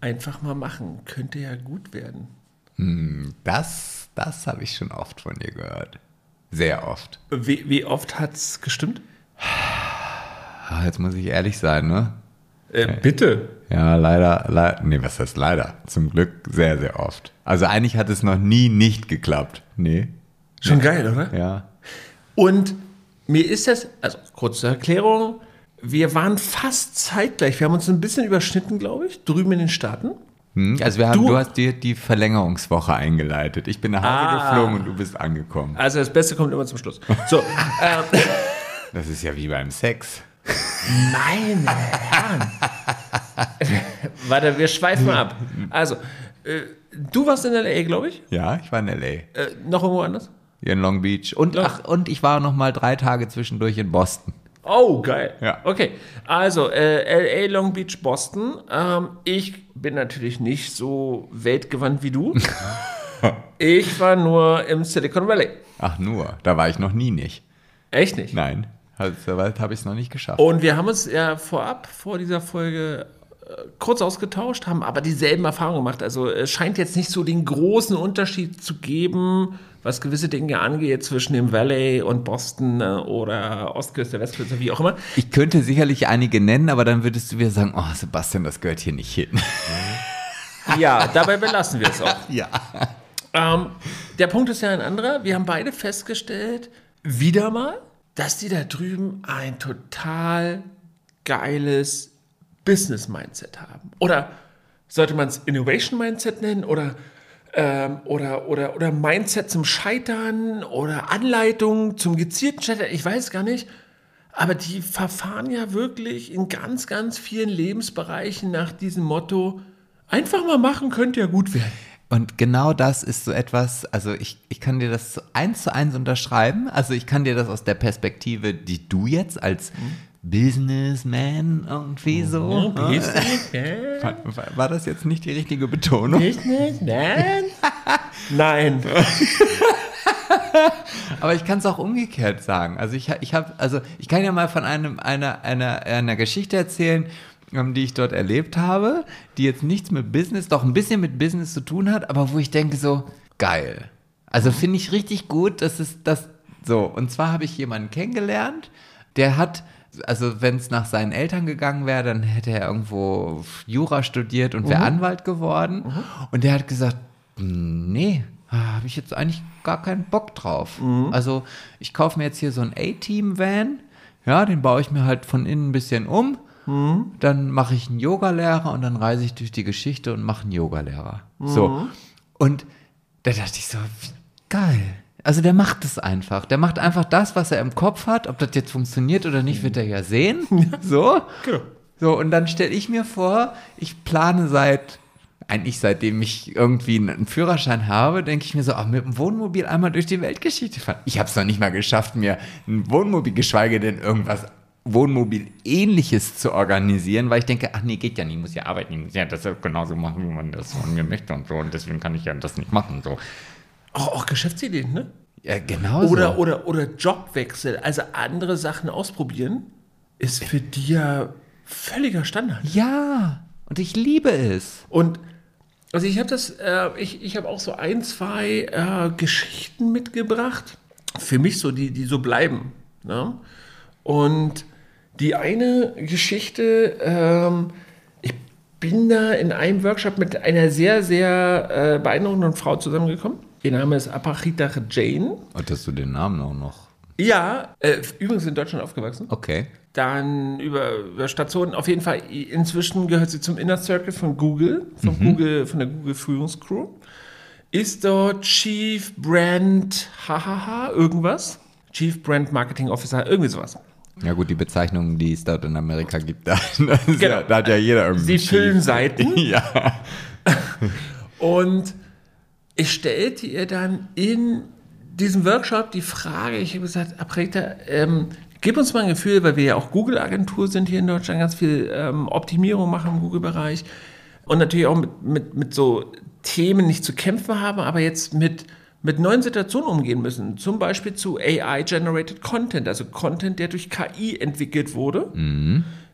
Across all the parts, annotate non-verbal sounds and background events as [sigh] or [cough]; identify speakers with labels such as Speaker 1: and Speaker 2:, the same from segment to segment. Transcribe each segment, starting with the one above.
Speaker 1: Einfach mal machen. Könnte ja gut werden.
Speaker 2: Hm, das, das habe ich schon oft von dir gehört. Sehr oft.
Speaker 1: Wie, wie oft hat es gestimmt?
Speaker 2: Ah, Jetzt muss ich ehrlich sein, ne?
Speaker 1: Äh, bitte.
Speaker 2: Ja, leider, leider, nee, was heißt leider? Zum Glück sehr, sehr oft. Also eigentlich hat es noch nie nicht geklappt. Nee.
Speaker 1: Schon geil, oder?
Speaker 2: Ja.
Speaker 1: Und mir ist das, also kurze Erklärung, wir waren fast zeitgleich. Wir haben uns ein bisschen überschnitten, glaube ich, drüben in den Staaten.
Speaker 2: Hm, Also wir haben,
Speaker 1: Du-
Speaker 2: du, hast dir die Verlängerungswoche eingeleitet. Ich bin nach Hause
Speaker 1: Ah.
Speaker 2: geflogen und du bist angekommen.
Speaker 1: Also das Beste kommt immer zum Schluss. So, [laughs] ähm,
Speaker 2: Das ist ja wie beim Sex.
Speaker 1: meine Herren. [laughs] Warte, wir schweifen mal ab. Also, äh, du warst in L.A., glaube ich.
Speaker 2: Ja, ich war in L.A.
Speaker 1: Äh, noch irgendwo anders?
Speaker 2: Hier in Long Beach. Und,
Speaker 1: Long-
Speaker 2: ach, und ich war noch mal drei Tage zwischendurch in Boston.
Speaker 1: Oh, geil.
Speaker 2: Ja.
Speaker 1: Okay, also äh, LA, Long Beach, Boston. Ähm, ich bin natürlich nicht so weltgewandt wie du. [laughs] ich war nur im Silicon Valley.
Speaker 2: Ach nur, da war ich noch nie nicht.
Speaker 1: Echt nicht?
Speaker 2: Nein, also, so weit habe ich es noch nicht geschafft.
Speaker 1: Und wir haben uns ja vorab, vor dieser Folge, kurz ausgetauscht, haben aber dieselben Erfahrungen gemacht. Also es scheint jetzt nicht so den großen Unterschied zu geben, was gewisse Dinge angeht, zwischen dem Valley und Boston äh, oder Ostküste, Westküste, wie auch immer.
Speaker 2: Ich könnte sicherlich einige nennen, aber dann würdest du wieder sagen, oh Sebastian, das gehört hier nicht hin.
Speaker 1: Ja, dabei belassen wir es auch. [laughs]
Speaker 2: ja.
Speaker 1: Ähm, der Punkt ist ja ein anderer. Wir haben beide festgestellt, wieder mal, dass die da drüben ein total geiles Business-Mindset haben. Oder sollte man es Innovation-Mindset nennen oder, ähm, oder, oder, oder Mindset zum Scheitern oder Anleitung zum gezielten Scheitern, ich weiß gar nicht. Aber die verfahren ja wirklich in ganz, ganz vielen Lebensbereichen nach diesem Motto, einfach mal machen, könnte ja gut werden.
Speaker 2: Und genau das ist so etwas, also ich, ich kann dir das eins zu eins unterschreiben. Also ich kann dir das aus der Perspektive, die du jetzt als Businessman irgendwie so. äh, War, war- war das jetzt nicht die richtige Betonung? [laughs]
Speaker 1: Nein. Nein. [laughs]
Speaker 2: Aber ich kann es auch umgekehrt sagen. Also ich, ich habe, also ich kann ja mal von einem, einer, einer, einer Geschichte erzählen, ähm, die ich dort erlebt habe, die jetzt nichts mit Business, doch ein bisschen mit Business zu tun hat, aber wo ich denke so, geil. Also finde ich richtig gut, dass es das so. Und zwar habe ich jemanden kennengelernt, der hat, also wenn es nach seinen Eltern gegangen wäre, dann hätte er irgendwo Jura studiert und wäre Anwalt geworden. Und der hat gesagt, nee, habe ich jetzt eigentlich gar keinen Bock drauf. Also ich kaufe mir jetzt hier so einen A-Team-Van, ja, den baue ich mir halt von innen ein bisschen um. Dann mache ich einen Yogalehrer und dann reise ich durch die Geschichte und mache einen Yogalehrer. So. Und da dachte ich so, geil. Also der macht es einfach. Der macht einfach das, was er im Kopf hat. Ob das jetzt funktioniert oder nicht, wird er ja sehen. [laughs] So.
Speaker 1: Genau.
Speaker 2: So, und dann stelle ich mir vor, ich plane seit, eigentlich seitdem ich irgendwie einen Führerschein habe, denke ich mir so, ach, mit dem Wohnmobil einmal durch die Weltgeschichte fahren. Ich habe es noch nicht mal geschafft, mir ein Wohnmobil, geschweige denn irgendwas Wohnmobil-ähnliches zu organisieren, weil ich denke, ach nee, geht ja nicht, ich muss ja arbeiten, ich muss ja das genauso machen, wie man das von mir möchte und so. Und deswegen kann ich ja das nicht machen. So.
Speaker 1: Auch, auch Geschäftsideen, ne?
Speaker 2: Ja, genau
Speaker 1: Oder,
Speaker 2: so.
Speaker 1: oder, oder Jobwechsel, also andere Sachen ausprobieren, ist für die ja völliger Standard.
Speaker 2: Ja, und ich liebe es.
Speaker 1: Und also ich habe das, äh, ich, ich habe auch so ein, zwei äh, Geschichten mitgebracht, für mich so, die, die so bleiben. Ne? Und die eine Geschichte, ähm, ich bin da in einem Workshop mit einer sehr, sehr äh, beeindruckenden Frau zusammengekommen. Ihr Name ist Apachita Jane.
Speaker 2: Hast du den Namen auch noch?
Speaker 1: Ja, äh, übrigens in Deutschland aufgewachsen.
Speaker 2: Okay.
Speaker 1: Dann über, über Stationen. Auf jeden Fall, inzwischen gehört sie zum Inner Circle von Google, von Google, von der Google Führungscrew. Ist dort Chief Brand, hahaha, irgendwas. Chief Brand Marketing Officer, irgendwie sowas.
Speaker 2: Ja gut, die Bezeichnungen, die es dort in Amerika gibt, [laughs] da, ist ja,
Speaker 1: Genau.
Speaker 2: da hat ja jeder irgendwie.
Speaker 1: Sie füllen Seiten. [laughs]
Speaker 2: Ja.
Speaker 1: Und ich stellte ihr dann in diesem Workshop die Frage, ich habe gesagt, Apreta, ähm, gib uns mal ein Gefühl, weil wir ja auch Google-Agentur sind hier in Deutschland, ganz viel ähm, Optimierung machen im Google-Bereich und natürlich auch mit, mit, mit so Themen nicht zu kämpfen haben, aber jetzt mit, mit neuen Situationen umgehen müssen. Zum Beispiel zu AI-Generated Content, also Content, der durch KI entwickelt wurde,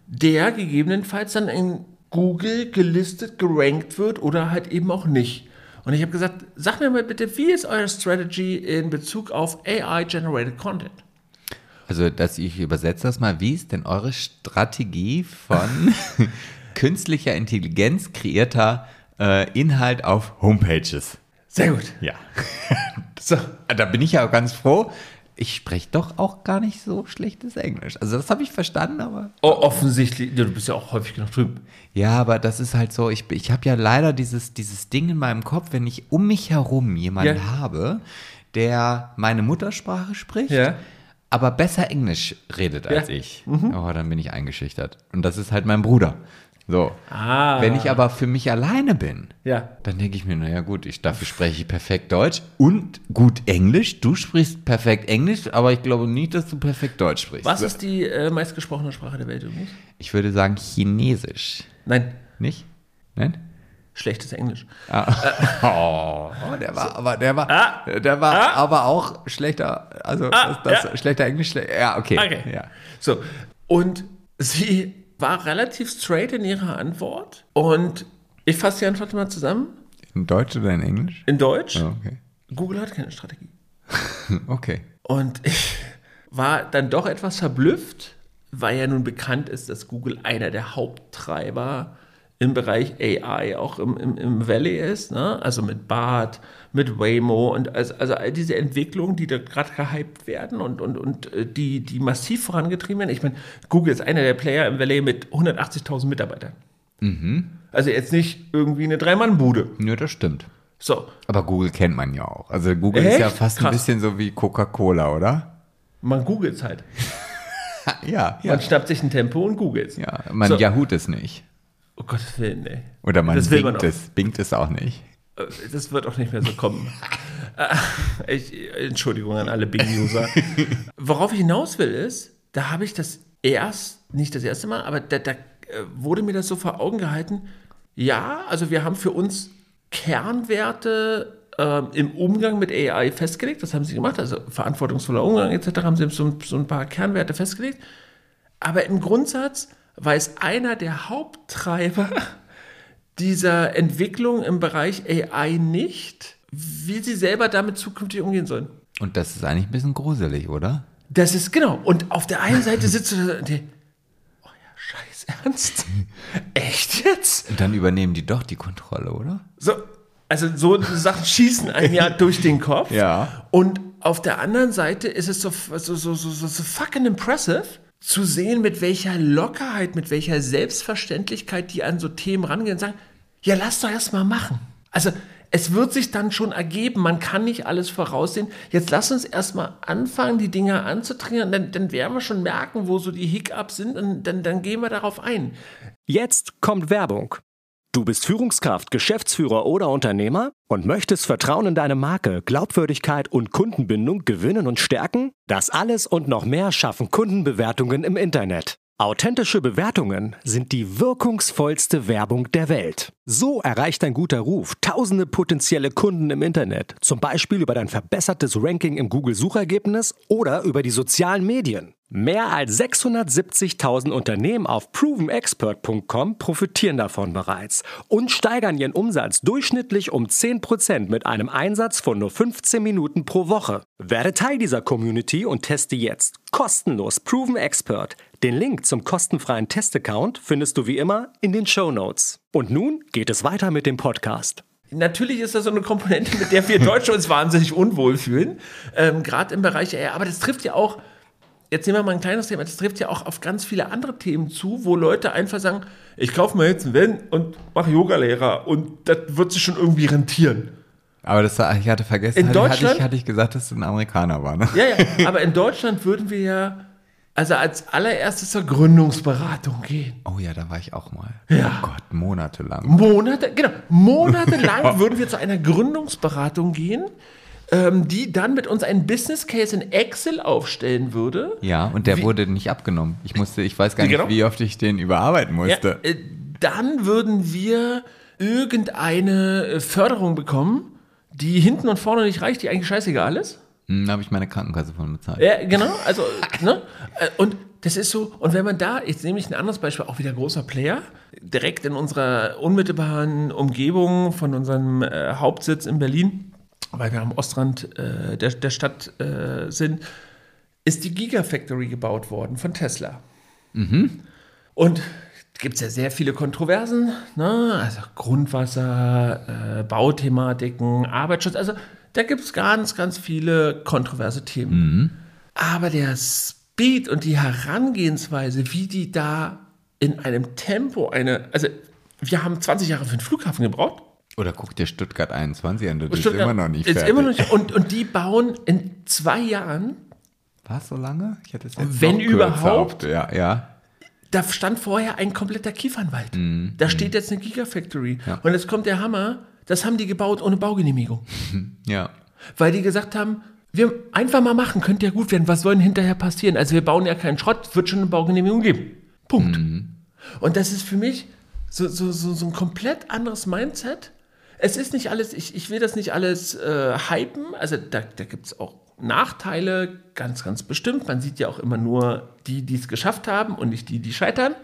Speaker 1: der gegebenenfalls dann in Google gelistet, gerankt wird oder halt eben auch nicht. Und ich habe gesagt, sag mir mal bitte, wie ist eure Strategy in Bezug auf AI-generated Content?
Speaker 2: Also, dass ich übersetze das mal, wie ist denn eure Strategie von [laughs] künstlicher Intelligenz kreierter äh, Inhalt auf Homepages?
Speaker 1: Sehr gut.
Speaker 2: Ja. so, [laughs] da bin ich ja auch ganz froh. Ich spreche doch auch gar nicht so schlechtes Englisch. Also das habe ich verstanden, aber.
Speaker 1: Oh, offensichtlich, ja, du bist ja auch häufig genug drüben.
Speaker 2: Ja, aber das ist halt so, ich, ich habe ja leider dieses, dieses Ding in meinem Kopf, wenn ich um mich herum jemanden
Speaker 1: Ja.
Speaker 2: habe, der meine Muttersprache spricht,
Speaker 1: Ja.
Speaker 2: aber besser Englisch redet als
Speaker 1: Ja.
Speaker 2: ich. Oh, dann bin ich eingeschüchtert. Und das ist halt mein Bruder. So.
Speaker 1: Ah.
Speaker 2: Wenn ich aber für mich alleine bin,
Speaker 1: Ja.
Speaker 2: dann denke ich mir, naja gut, ich, dafür spreche ich perfekt Deutsch und gut Englisch. Du sprichst perfekt Englisch, aber ich glaube nicht, dass du perfekt Deutsch sprichst.
Speaker 1: Was ist die äh, meistgesprochene Sprache der Welt übrigens?
Speaker 2: Ich würde sagen Chinesisch.
Speaker 1: Nein,
Speaker 2: Nicht? Nein?
Speaker 1: schlechtes Englisch. [laughs]
Speaker 2: Oh, der war, aber der war,
Speaker 1: Ah.
Speaker 2: der war
Speaker 1: Ah.
Speaker 2: aber auch schlechter, also
Speaker 1: Ah,
Speaker 2: das, das
Speaker 1: ja.
Speaker 2: schlechter Englisch, schle- ja, okay.
Speaker 1: Okay.
Speaker 2: Ja.
Speaker 1: So, und sie war relativ straight in ihrer Antwort und ich fasse die Antwort mal zusammen.
Speaker 2: In Deutsch oder in Englisch?
Speaker 1: In Deutsch,
Speaker 2: Ja, okay.
Speaker 1: Google hat keine Strategie. [laughs]
Speaker 2: Okay.
Speaker 1: Und ich war dann doch etwas verblüfft, weil ja nun bekannt ist, dass Google einer der Haupttreiber im Bereich AI auch im, im, im Valley ist. Ne? Also mit BART, mit Waymo und also, also all diese Entwicklungen, die da gerade gehypt werden und, und, und äh, die, die massiv vorangetrieben werden. Ich meine, Google ist einer der Player im Valley mit 180.000 Mitarbeitern. Also jetzt nicht irgendwie eine Drei-Mann-Bude.
Speaker 2: Ja, das stimmt.
Speaker 1: So,
Speaker 2: Aber Google kennt man ja auch. Also Google ist ja
Speaker 1: Echt?
Speaker 2: fast ein
Speaker 1: Krass.
Speaker 2: bisschen so wie Coca-Cola, oder?
Speaker 1: man googelt halt. [laughs]
Speaker 2: Ja, ja.
Speaker 1: Man schnappt sich ein Tempo und googelt.
Speaker 2: ja man
Speaker 1: So.
Speaker 2: Yahoo es nicht.
Speaker 1: Oh Gottes Willen, ey.
Speaker 2: Oder man
Speaker 1: Das auch.
Speaker 2: es. Bingt es auch nicht.
Speaker 1: Äh, Das wird auch nicht mehr so kommen. [laughs] Äh, ich, Entschuldigung an alle Bing-User. Worauf ich hinaus will, ist, da habe ich das erst, nicht das erste Mal, aber da, da äh, wurde mir das so vor Augen gehalten. Ja, also wir haben für uns Kernwerte ähm, im Umgang mit AI festgelegt. Das haben sie gemacht, also verantwortungsvoller Umgang etc. haben sie so, so ein paar Kernwerte festgelegt. Aber im Grundsatz war es einer der Haupttreiber [laughs] dieser Entwicklung im Bereich AI nicht, wie sie selber damit zukünftig umgehen sollen.
Speaker 2: Und das ist eigentlich ein bisschen gruselig, oder?
Speaker 1: Das ist genau. Und auf der einen Seite sitzt du da und denkst, oh ja, scheiß Ernst? [laughs] Echt jetzt?
Speaker 2: Und dann übernehmen die doch die Kontrolle, oder?
Speaker 1: So, also so Sachen schießen einem ja [laughs] durch den Kopf.
Speaker 2: Ja.
Speaker 1: Und auf der anderen Seite ist es so, so, so, so, so fucking impressive zu sehen, mit welcher Lockerheit, mit welcher Selbstverständlichkeit die an so Themen rangehen und sagen, ja, lass doch erst mal machen. Also es wird sich dann schon ergeben, man kann nicht alles voraussehen. Jetzt lass uns erstmal anfangen, die Dinge anzutrainieren, dann, dann werden wir schon merken, wo so die Hiccups sind und dann, dann gehen wir darauf ein.
Speaker 3: Jetzt kommt Werbung. Du bist Führungskraft, Geschäftsführer oder Unternehmer und möchtest Vertrauen in deine Marke, Glaubwürdigkeit und Kundenbindung gewinnen und stärken? Das alles und noch mehr schaffen Kundenbewertungen im Internet. Authentische Bewertungen sind die wirkungsvollste Werbung der Welt. So erreicht ein guter Ruf tausende potenzielle Kunden im Internet, zum Beispiel über dein verbessertes Ranking im Google-Suchergebnis oder über die sozialen Medien. Mehr als 670.000 Unternehmen auf provenexpert.com profitieren davon bereits und steigern ihren Umsatz durchschnittlich um 10% mit einem Einsatz von nur 15 Minuten pro Woche. Werde Teil dieser Community und teste jetzt kostenlos Proven Expert. Den Link zum kostenfreien Testaccount findest du wie immer in den Show Notes. Und nun geht es weiter mit dem Podcast.
Speaker 1: Natürlich ist das so eine Komponente, mit der wir Deutsche uns wahnsinnig unwohl fühlen, ähm, gerade im Bereich AI. Aber das trifft ja auch, jetzt nehmen wir mal ein kleines Thema, das trifft ja auch auf ganz viele andere Themen zu, wo Leute einfach sagen, ich kaufe mir jetzt einen Van und mache Yogalehrer und das wird sich schon irgendwie rentieren.
Speaker 2: Aber das, ich hatte vergessen,
Speaker 1: In
Speaker 2: hatte, hatte,
Speaker 1: Deutschland?
Speaker 2: ich, hatte ich gesagt, dass du ein Amerikaner war, ne?
Speaker 1: Ja, ja, aber in Deutschland würden wir ja also als allererstes zur Gründungsberatung gehen.
Speaker 2: Oh ja, da war ich auch mal.
Speaker 1: Ja.
Speaker 2: Oh Gott, monatelang.
Speaker 1: Monate, genau, monatelang [laughs] würden wir zu einer Gründungsberatung gehen, ähm, die dann mit uns einen Business Case in Excel aufstellen würde.
Speaker 2: Ja, und der
Speaker 1: Wie-
Speaker 2: wurde nicht abgenommen. Ich musste, ich weiß gar nicht,
Speaker 1: genau?
Speaker 2: wie oft ich den überarbeiten
Speaker 1: Ja,
Speaker 2: musste.
Speaker 1: äh, dann würden wir irgendeine äh, Förderung bekommen, die hinten und vorne nicht reicht, die eigentlich scheißegal ist.
Speaker 2: Hm, Da habe ich meine Krankenkasse von bezahlt.
Speaker 1: Ja, genau, also, [laughs] ne? Äh, Und das ist so, und wenn man da, jetzt nehme ich ein anderes Beispiel, auch wieder großer Player, direkt in unserer unmittelbaren Umgebung von unserem äh, Hauptsitz in Berlin, weil wir am Ostrand äh, der, der Stadt äh, sind, ist die Gigafactory gebaut worden von Tesla. Und gibt es ja sehr viele Kontroversen, ne? also Grundwasser, äh, Bauthematiken, Arbeitsschutz, also da gibt es ganz, ganz viele kontroverse Themen. Aber der Speed und die Herangehensweise, wie die da in einem Tempo eine, also wir haben 20 Jahre für den Flughafen gebraucht.
Speaker 2: Oder guck dir Stuttgart 21 an, das ist
Speaker 1: Stuttgart
Speaker 2: immer noch nicht fertig.
Speaker 1: Immer noch nicht, und, und die bauen in zwei Jahren,
Speaker 2: War es so lange? Ich hätte es jetzt
Speaker 1: Wenn überhaupt.
Speaker 2: Ja, ja.
Speaker 1: da stand vorher ein kompletter Kiefernwald. Da steht jetzt eine Gigafactory.
Speaker 2: Mhm. Ja.
Speaker 1: Und jetzt kommt der Hammer, das haben die gebaut ohne Baugenehmigung. [laughs]
Speaker 2: Ja.
Speaker 1: Weil die gesagt haben, wir einfach mal machen, könnte ja gut werden. Was soll denn hinterher passieren? Also wir bauen ja keinen Schrott, wird schon eine Baugenehmigung geben. Punkt.
Speaker 2: Mhm.
Speaker 1: Und das ist für mich so, so, so, so ein komplett anderes Mindset. Es ist nicht alles, ich, ich will das nicht alles äh, hypen. Also da, da gibt es auch Nachteile, ganz, ganz bestimmt. Man sieht ja auch immer nur die, die es geschafft haben und nicht die, die scheitern.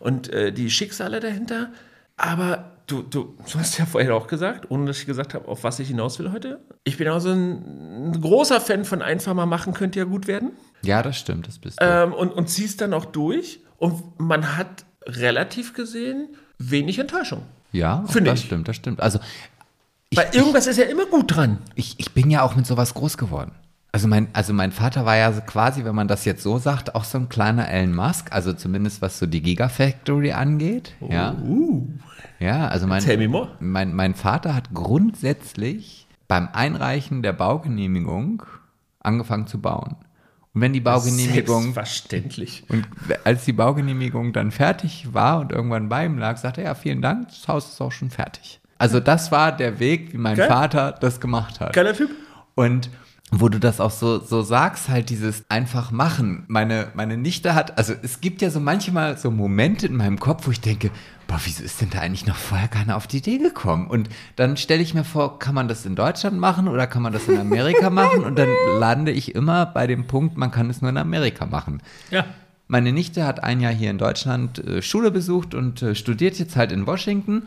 Speaker 1: Und äh, die Schicksale dahinter. Aber du, du, du hast ja vorher auch gesagt, ohne dass ich gesagt habe, auf was ich hinaus will heute. Ich bin auch so ein, ein großer Fan von einfach mal machen, könnte ja gut werden.
Speaker 2: Ja, das stimmt, das bist du.
Speaker 1: Ähm, und, und ziehst dann auch durch. Und man hat relativ gesehen wenig Enttäuschung.
Speaker 2: Ja,
Speaker 1: finde
Speaker 2: das
Speaker 1: ich.
Speaker 2: stimmt, das stimmt. Also ich,
Speaker 1: Weil irgendwas ist ja immer gut dran.
Speaker 2: ich, ich bin ja auch mit sowas groß geworden. Also mein, also mein Vater war ja so quasi, wenn man das jetzt so sagt, auch so ein kleiner Elon Musk, also zumindest was so die Gigafactory angeht. Ja. Ja, also mein, mein, mein Vater hat grundsätzlich beim Einreichen der Baugenehmigung angefangen zu bauen. Und wenn die Baugenehmigung
Speaker 1: Selbstverständlich.
Speaker 2: und als die Baugenehmigung dann fertig war und irgendwann bei ihm lag, sagte er, ja, vielen Dank, das Haus ist auch schon fertig. Also das war der Weg, wie mein
Speaker 1: Geil.
Speaker 2: Vater das gemacht hat.
Speaker 1: Geiler Typ.
Speaker 2: Und wo du das auch so, so sagst, halt dieses einfach machen. Meine, meine Nichte hat, also es gibt ja so manchmal so Momente in meinem Kopf, wo ich denke, boah, wieso ist denn da eigentlich noch vorher keiner auf die Idee gekommen? Und dann stelle ich mir vor, kann man das in Deutschland machen oder kann man das in Amerika [laughs] machen? Und dann lande ich immer bei dem Punkt, man kann es nur in Amerika machen.
Speaker 1: Ja.
Speaker 2: Meine Nichte hat ein Jahr hier in Deutschland äh, Schule besucht und äh, studiert jetzt halt in Washington.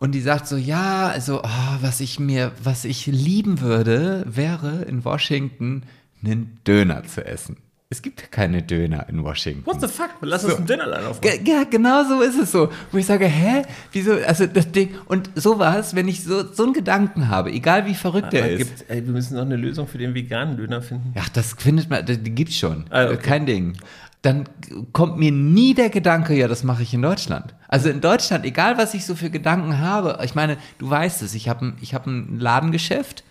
Speaker 2: Und die sagt so, ja, also, oh, was ich mir, was ich lieben würde, wäre in Washington einen Döner zu essen. Es gibt keine Döner in Washington.
Speaker 1: What the fuck? Lass uns einen Dinnerline aufmachen.
Speaker 2: Ja, genau so ist es so. Wo ich sage, hä? Wieso? Also das Ding. Und sowas, wenn ich so, so einen Gedanken habe, egal wie verrückt der
Speaker 1: Aber
Speaker 2: ist.
Speaker 1: gibt, ey, wir müssen noch eine Lösung für den veganen Döner finden.
Speaker 2: Ach, das findet man, die gibt's schon.
Speaker 1: Ah, okay.
Speaker 2: Kein Ding. Dann kommt mir nie der Gedanke, ja, das mache ich in Deutschland. Also in Deutschland, egal was ich so für Gedanken habe, ich meine, du weißt es, ich habe ein, ich hab ein Ladengeschäft,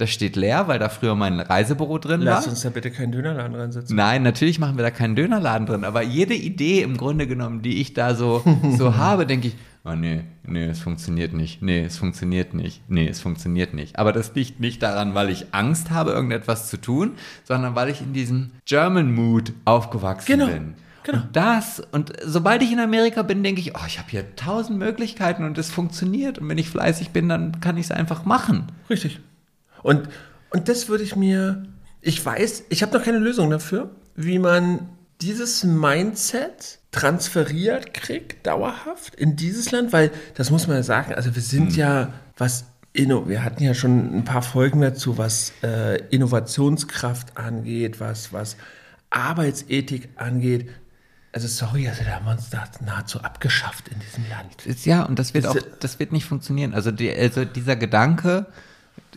Speaker 2: das steht leer, weil da früher mein Reisebüro drin
Speaker 1: Lass
Speaker 2: war.
Speaker 1: uns da bitte keinen Dönerladen reinsetzen.
Speaker 2: Nein, natürlich machen wir da keinen Dönerladen drin, aber jede Idee im Grunde genommen, die ich da so, [laughs] so habe, denke ich, oh nee, nee, es funktioniert nicht, nee, es funktioniert nicht, nee, es funktioniert nicht. Aber das liegt nicht daran, weil ich Angst habe, irgendetwas zu tun, sondern weil ich in diesem German Mood aufgewachsen
Speaker 1: Genau,
Speaker 2: bin.
Speaker 1: genau.
Speaker 2: Und das, und sobald ich in Amerika bin, denke ich, oh, ich habe hier tausend Möglichkeiten und es funktioniert. Und wenn ich fleißig bin, dann kann ich es einfach machen.
Speaker 1: Richtig. Und, und das würde ich mir, ich weiß, ich habe noch keine Lösung dafür, wie man dieses Mindset transferiert kriegt, dauerhaft in dieses Land, weil das muss man ja sagen, also wir sind ja, was Inno, wir hatten ja schon ein paar Folgen dazu, was äh, Innovationskraft angeht, was, was Arbeitsethik angeht. Also sorry, also da haben wir uns da nahezu abgeschafft in diesem Land.
Speaker 2: Ist- Ja, und das wird auch, das wird nicht funktionieren. Also, die, also dieser Gedanke,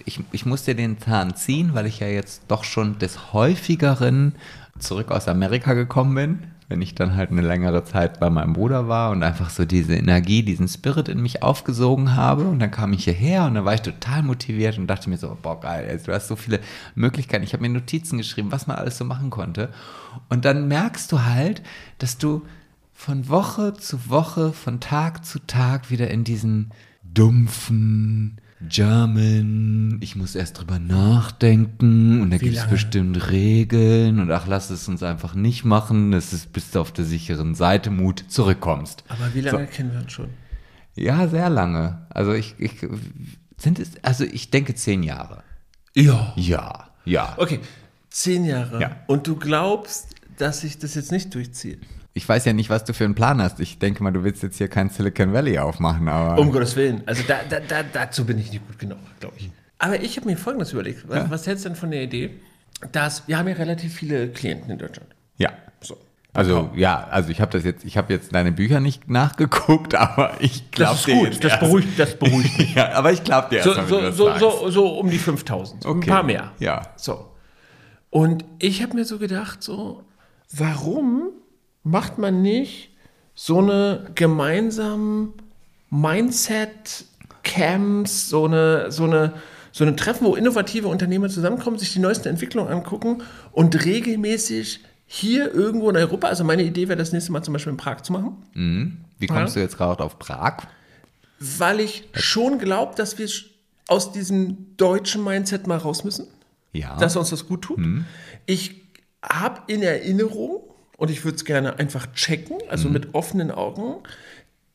Speaker 2: ich, ich muss dir den Zahn ziehen, weil ich ja jetzt doch schon des häufigeren zurück aus Amerika gekommen bin, wenn ich dann halt eine längere Zeit bei meinem Bruder war und einfach so diese Energie, diesen Spirit in mich aufgesogen habe und dann kam ich hierher und dann war ich total motiviert und dachte mir so, boah geil, du hast so viele Möglichkeiten. Ich habe mir Notizen geschrieben, was man alles so machen konnte und dann merkst du halt, dass du von Woche zu Woche, von Tag zu Tag wieder in diesen dumpfen German, ich muss erst drüber nachdenken und da gibt es bestimmt Regeln und ach, lass es uns einfach nicht machen, das ist bis du auf der sicheren Seite Mut zurückkommst.
Speaker 1: Aber wie lange kennen wir uns schon?
Speaker 2: Ja, sehr lange. Also ich, ich sind es, also ich denke zehn Jahre.
Speaker 1: Ja.
Speaker 2: Ja, ja.
Speaker 1: Okay, zehn Jahre.
Speaker 2: Ja.
Speaker 1: Und du glaubst, dass ich das jetzt nicht durchziehe.
Speaker 2: Ich weiß ja nicht, was du für einen Plan hast. Ich denke mal, du willst jetzt hier kein Silicon Valley aufmachen, aber.
Speaker 1: Um Gottes Willen. Also da, da, da, dazu bin ich nicht gut genug, glaube ich. Aber ich habe mir Folgendes überlegt. Was,
Speaker 2: Ja.
Speaker 1: was hältst du denn von der Idee, dass wir haben ja relativ viele Klienten in Deutschland.
Speaker 2: ja.
Speaker 1: So.
Speaker 2: Also ja, also ich habe das jetzt, ich habe jetzt deine Bücher nicht nachgeguckt, [laughs] aber ich glaube
Speaker 1: Das ist
Speaker 2: dir
Speaker 1: gut. Das beruhigt, das beruhigt mich. [laughs]
Speaker 2: Ja, aber ich glaube dir
Speaker 1: So,
Speaker 2: erst, mal, wenn du
Speaker 1: so, so, so, so um die 5000. Ein
Speaker 2: Okay.
Speaker 1: paar mehr.
Speaker 2: Ja.
Speaker 1: So. Und ich habe mir so gedacht, so, warum macht man nicht so eine gemeinsamen Mindset-Camps, so eine, so eine, so eine Treffen, wo innovative Unternehmer zusammenkommen, sich die neuesten Entwicklungen angucken und regelmäßig hier irgendwo in Europa, also meine Idee wäre das nächste Mal zum Beispiel in Prag zu machen,
Speaker 2: Wie kommst du jetzt gerade auf Prag?
Speaker 1: weil ich schon glaube, dass wir aus diesem deutschen Mindset mal raus müssen.
Speaker 2: Ja.
Speaker 1: dass uns das gut tut. Ich habe in Erinnerung, und ich würde es gerne einfach checken, also mit offenen Augen,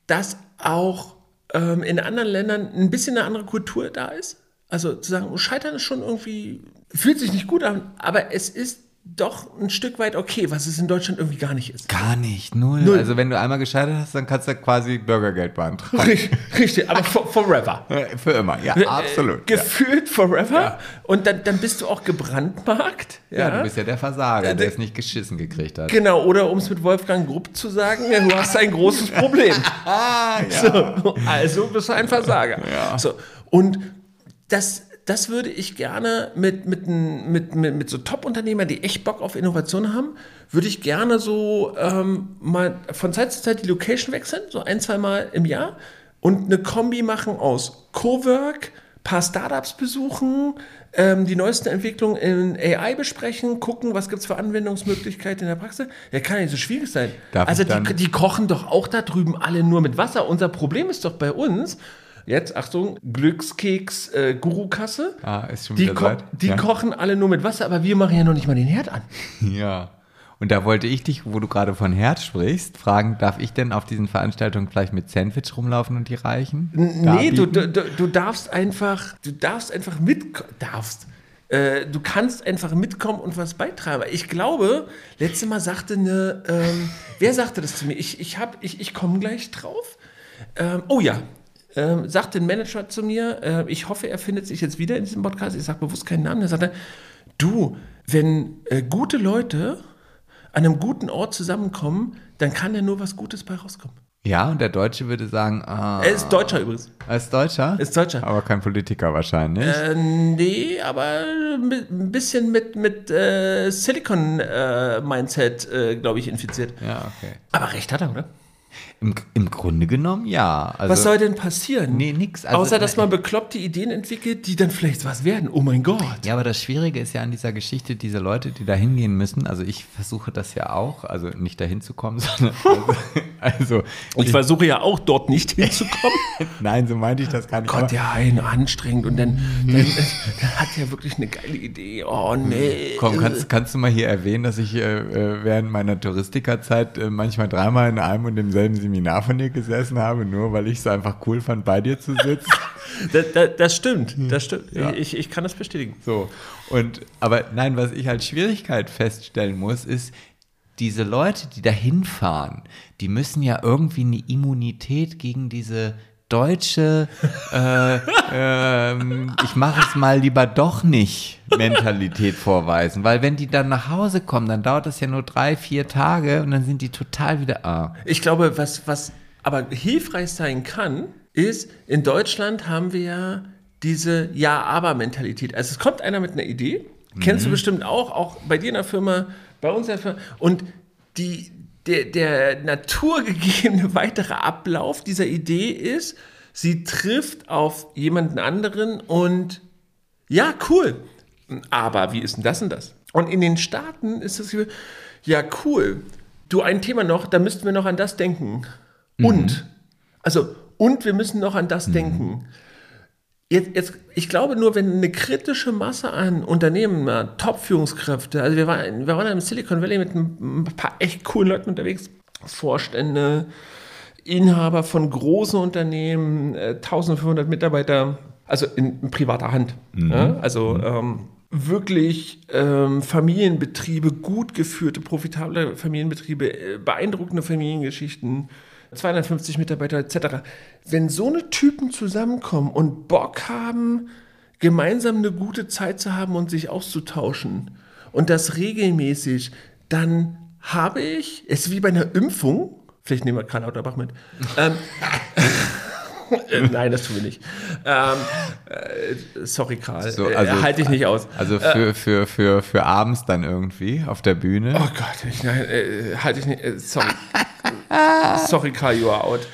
Speaker 1: dass auch ähm, in anderen Ländern ein bisschen eine andere Kultur da ist. Also zu sagen, Scheitern ist schon irgendwie, fühlt sich nicht gut an, aber es ist doch ein Stück weit okay, was es in Deutschland irgendwie gar nicht ist.
Speaker 2: Gar nicht, null.
Speaker 1: Null.
Speaker 2: Also wenn du einmal gescheitert hast, dann kannst du quasi Bürgergeld beantragen.
Speaker 1: Richtig, richtig aber for, forever.
Speaker 2: Für immer, ja, absolut.
Speaker 1: Äh,
Speaker 2: ja.
Speaker 1: gefühlt forever. Und dann, dann bist du auch gebrandmarkt.
Speaker 2: ja, du bist ja der Versager, der es nicht geschissen gekriegt hat.
Speaker 1: Genau, oder um es mit Wolfgang Grupp zu sagen, ja, du hast ein großes Problem. [laughs]
Speaker 2: Ah, ja.
Speaker 1: so, also bist du ein Versager. So, und das, das würde ich gerne mit, mit, mit, mit, mit so Top-Unternehmern, die echt Bock auf Innovation haben, würde ich gerne so ähm, mal von Zeit zu Zeit die Location wechseln, so ein, zwei Mal im Jahr und eine Kombi machen aus Cowork, paar Startups besuchen, ähm, die neuesten Entwicklungen in AI besprechen, gucken, was gibt es für Anwendungsmöglichkeiten in der Praxis. Ja, kann ja nicht so schwierig sein.
Speaker 2: Darf
Speaker 1: also die, die kochen doch auch da drüben alle nur mit Wasser. Unser Problem ist doch bei uns, jetzt Achtung, Glückskeks äh, Gurukasse.
Speaker 2: Ah, ist schon
Speaker 1: Die,
Speaker 2: wieder
Speaker 1: ko
Speaker 2: soweit?
Speaker 1: die
Speaker 2: ja.
Speaker 1: kochen alle nur mit Wasser, aber wir machen ja noch nicht mal den Herd an. [laughs]
Speaker 2: Ja. Und da wollte ich dich, wo du gerade von Herz sprichst, fragen, darf ich denn auf diesen Veranstaltungen vielleicht mit Sandwich rumlaufen und die reichen?
Speaker 1: Nee, du, du, du darfst einfach, du darfst einfach mit, darfst. Äh, du kannst einfach mitkommen und was beitragen. Ich glaube, letztes Mal sagte eine, ähm, wer sagte das zu mir? Ich, ich, hab- ich, ich komme gleich drauf. Ähm, oh ja, ähm, sagte ein Manager zu mir, äh, ich hoffe, er findet sich jetzt wieder in diesem Podcast. Ich sage bewusst keinen Namen. Der sagte, du, wenn äh, gute Leute an einem guten Ort zusammenkommen, dann kann ja nur was Gutes bei rauskommen.
Speaker 2: Ja, und der Deutsche würde sagen, ah,
Speaker 1: Er ist Deutscher übrigens.
Speaker 2: er ist Deutscher?
Speaker 1: Ist Deutscher.
Speaker 2: Aber kein Politiker wahrscheinlich.
Speaker 1: Äh, nee, aber mit, ein bisschen mit, mit äh, Silicon-Mindset, äh, glaube ich, infiziert.
Speaker 2: ja, okay.
Speaker 1: Aber recht hat er, oder?
Speaker 2: Im, Im Grunde genommen ja. Also,
Speaker 1: was soll denn passieren?
Speaker 2: Nee, nix. Also,
Speaker 1: Außer, dass man bekloppte Ideen entwickelt, die dann vielleicht was werden. Oh mein Gott.
Speaker 2: Ja, aber das Schwierige ist ja an dieser Geschichte, diese Leute, die da hingehen müssen, also ich versuche das ja auch, also nicht dahin zu kommen, [laughs] sondern also, also
Speaker 1: Ich versuche ja auch dort nicht hinzukommen. [laughs]
Speaker 2: nein, so meinte ich das gar nicht.
Speaker 1: Gott, ja, ein anstrengend. Und dann, dann, dann hat er wirklich eine geile Idee. Oh nee.
Speaker 2: Komm, kannst, kannst du mal hier erwähnen, dass ich äh, äh, während meiner Touristikerzeit äh, manchmal dreimal in einem und demselben Seminar von dir gesessen habe, nur weil ich es einfach cool fand, bei dir zu sitzen? [laughs]
Speaker 1: das, das, das stimmt, das stimmt.
Speaker 2: Ja.
Speaker 1: Ich, ich kann das bestätigen.
Speaker 2: So. Und, aber nein, was ich als Schwierigkeit feststellen muss, ist, diese Leute, die da hinfahren, die müssen ja irgendwie eine Immunität gegen diese deutsche, äh, ähm, ich mache es mal lieber doch nicht Mentalität vorweisen. Weil wenn die dann nach Hause kommen, dann dauert das ja nur drei, vier Tage und dann sind die total wieder, ah,
Speaker 1: Ich glaube, was, was aber hilfreich sein kann, ist, in Deutschland haben wir ja diese Ja-Aber-Mentalität. Also es kommt einer mit einer Idee, kennst du bestimmt auch, auch bei dir in der Firma, bei uns in der Firma, und die, der, der naturgegebene [laughs] weitere Ablauf dieser Idee ist, sie trifft auf jemanden anderen und ja, cool. Aber wie ist denn das und das? Und in den Staaten ist das, ja, cool. Du, ein Thema noch, da müssten wir noch an das denken. Und. Also, und wir müssen noch an das denken. Jetzt, jetzt, ich glaube nur, wenn eine kritische Masse an Unternehmen, äh, Top-Führungskräfte, also wir waren, wir waren im Silicon Valley mit ein, paar echt coolen Leuten unterwegs, Vorstände, Inhaber von großen Unternehmen, äh, 1500 Mitarbeiter, also in, in privater Hand. Ja? Also ähm, wirklich ähm, Familienbetriebe, gut geführte, profitable Familienbetriebe, äh, beeindruckende Familiengeschichten, 250 Mitarbeiter etc. Wenn so eine Typen zusammenkommen und Bock haben, gemeinsam eine gute Zeit zu haben und sich auszutauschen und das regelmäßig, dann habe ich, es ist wie bei einer Impfung, vielleicht nehmen wir Karl Lauterbach mit, ähm, äh, Nein, das tun wir nicht. Ähm, äh, sorry, Karl.
Speaker 2: So,
Speaker 1: äh,
Speaker 2: also-
Speaker 1: halte ich nicht aus.
Speaker 2: Also für, für, für, für abends dann irgendwie auf der Bühne.
Speaker 1: Oh Gott, ich, nein, äh, halte ich nicht. Äh, sorry. [laughs] sorry, Karl, you are out.